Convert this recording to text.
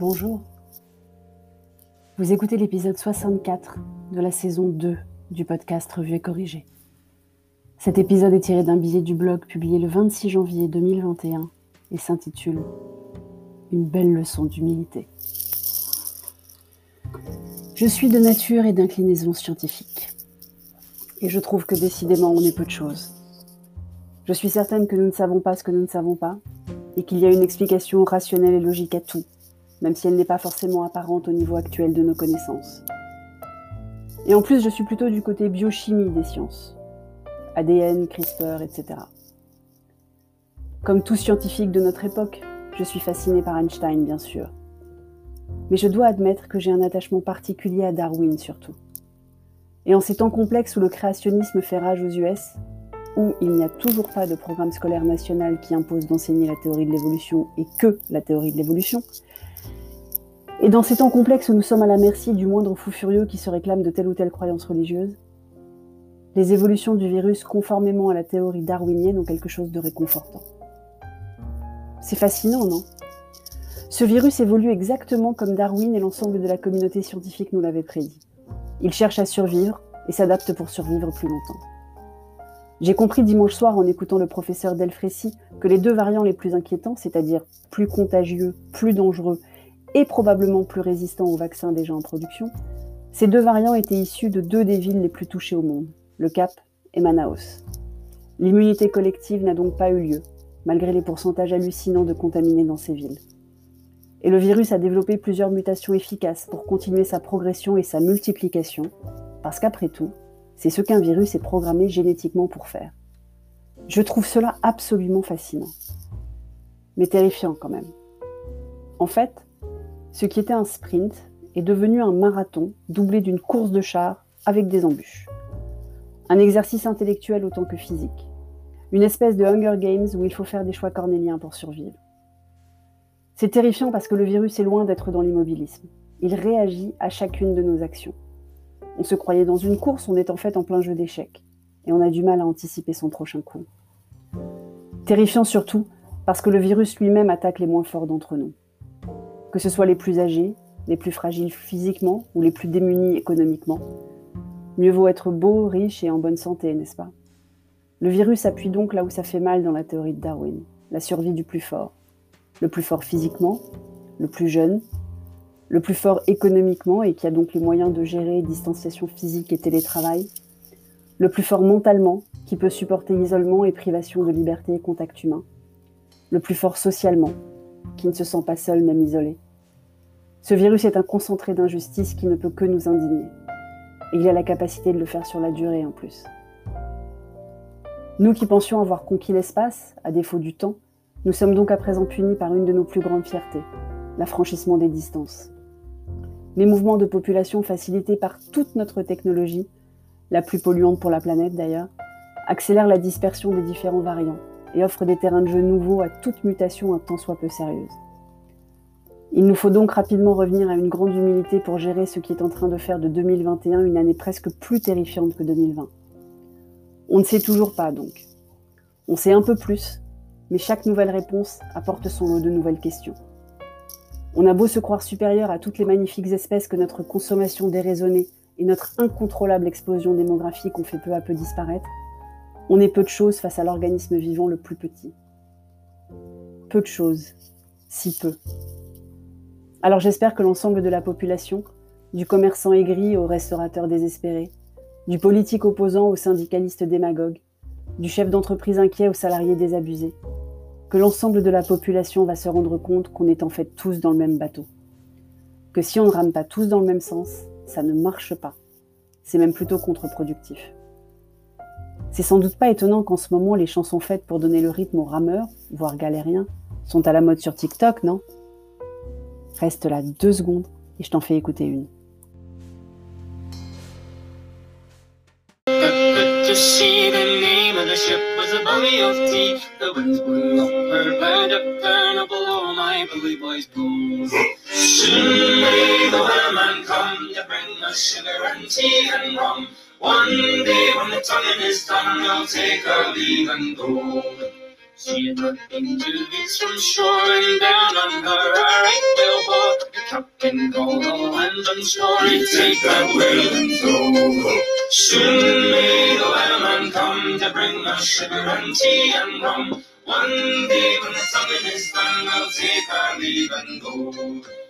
Bonjour. Vous écoutez l'épisode 64 de la saison 2 du podcast Revue et Corrigé. Cet épisode est tiré d'un billet du blog publié le 26 janvier 2021 et s'intitule Une belle leçon d'humilité. Je suis de nature et d'inclinaison scientifique. Et je trouve que décidément on est peu de choses. Je suis certaine que nous ne savons pas ce que nous ne savons pas, et qu'il y a une explication rationnelle et logique à tout, même si elle n'est pas forcément apparente au niveau actuel de nos connaissances. Et en plus, je suis plutôt du côté biochimie des sciences. ADN, CRISPR, etc. Comme tout scientifique de notre époque, je suis fasciné par Einstein, bien sûr. Mais je dois admettre que j'ai un attachement particulier à Darwin surtout. Et en ces temps complexes où le créationnisme fait rage aux US, où il n'y a toujours pas de programme scolaire national qui impose d'enseigner la théorie de l'évolution et que la théorie de l'évolution, et dans ces temps complexes où nous sommes à la merci du moindre fou furieux qui se réclame de telle ou telle croyance religieuse, les évolutions du virus conformément à la théorie darwinienne ont quelque chose de réconfortant. C'est fascinant, non? Ce virus évolue exactement comme Darwin et l'ensemble de la communauté scientifique nous l'avaient prédit. Il cherche à survivre et s'adapte pour survivre plus longtemps. J'ai compris dimanche soir en écoutant le professeur Delfrécy que les deux variants les plus inquiétants, c'est-à-dire plus contagieux, plus dangereux et probablement plus résistants aux vaccins déjà en production, ces deux variants étaient issus de deux des villes les plus touchées au monde, le Cap et Manaus. L'immunité collective n'a donc pas eu lieu, malgré les pourcentages hallucinants de contaminés dans ces villes. Et le virus a développé plusieurs mutations efficaces pour continuer sa progression et sa multiplication, parce qu'après tout, c'est ce qu'un virus est programmé génétiquement pour faire. Je trouve cela absolument fascinant, mais terrifiant quand même. En fait, ce qui était un sprint est devenu un marathon doublé d'une course de char avec des embûches. Un exercice intellectuel autant que physique. Une espèce de Hunger Games où il faut faire des choix cornéliens pour survivre. C'est terrifiant parce que le virus est loin d'être dans l'immobilisme. Il réagit à chacune de nos actions. On se croyait dans une course, on est en fait en plein jeu d'échecs. Et on a du mal à anticiper son prochain coup. Terrifiant surtout parce que le virus lui-même attaque les moins forts d'entre nous que ce soit les plus âgés, les plus fragiles physiquement ou les plus démunis économiquement. Mieux vaut être beau, riche et en bonne santé, n'est-ce pas? Le virus appuie donc là où ça fait mal dans la théorie de Darwin, la survie du plus fort. Le plus fort physiquement, le plus jeune, le plus fort économiquement et qui a donc les moyens de gérer distanciation physique et télétravail, le plus fort mentalement, qui peut supporter isolement et privation de liberté et contact humain, le plus fort socialement, qui ne se sent pas seul même isolé. Ce virus est un concentré d'injustice qui ne peut que nous indigner. Et il a la capacité de le faire sur la durée en plus. Nous qui pensions avoir conquis l'espace, à défaut du temps, nous sommes donc à présent punis par une de nos plus grandes fiertés, l'affranchissement des distances. Les mouvements de population facilités par toute notre technologie, la plus polluante pour la planète d'ailleurs, accélèrent la dispersion des différents variants et offrent des terrains de jeu nouveaux à toute mutation un tant soit peu sérieuse. Il nous faut donc rapidement revenir à une grande humilité pour gérer ce qui est en train de faire de 2021 une année presque plus terrifiante que 2020. On ne sait toujours pas donc. On sait un peu plus, mais chaque nouvelle réponse apporte son lot de nouvelles questions. On a beau se croire supérieur à toutes les magnifiques espèces que notre consommation déraisonnée et notre incontrôlable explosion démographique ont fait peu à peu disparaître, on est peu de choses face à l'organisme vivant le plus petit. Peu de choses, si peu. Alors j'espère que l'ensemble de la population, du commerçant aigri au restaurateur désespéré, du politique opposant au syndicaliste démagogue, du chef d'entreprise inquiet au salarié désabusé, que l'ensemble de la population va se rendre compte qu'on est en fait tous dans le même bateau. Que si on ne rame pas tous dans le même sens, ça ne marche pas. C'est même plutôt contre-productif. C'est sans doute pas étonnant qu'en ce moment les chansons faites pour donner le rythme aux rameurs, voire galériens, sont à la mode sur TikTok, non? Reste là deux secondes et je t'en fais écouter une. One day when the tonguing is done, we'll take our leave and go. She looked into weeks from shore and down on her our eight bell and go, all hands on shore and take that whale and go. Soon may the whaleman come to bring us sugar and tea and rum. One day when the tonguing is done, we'll take our leave and go.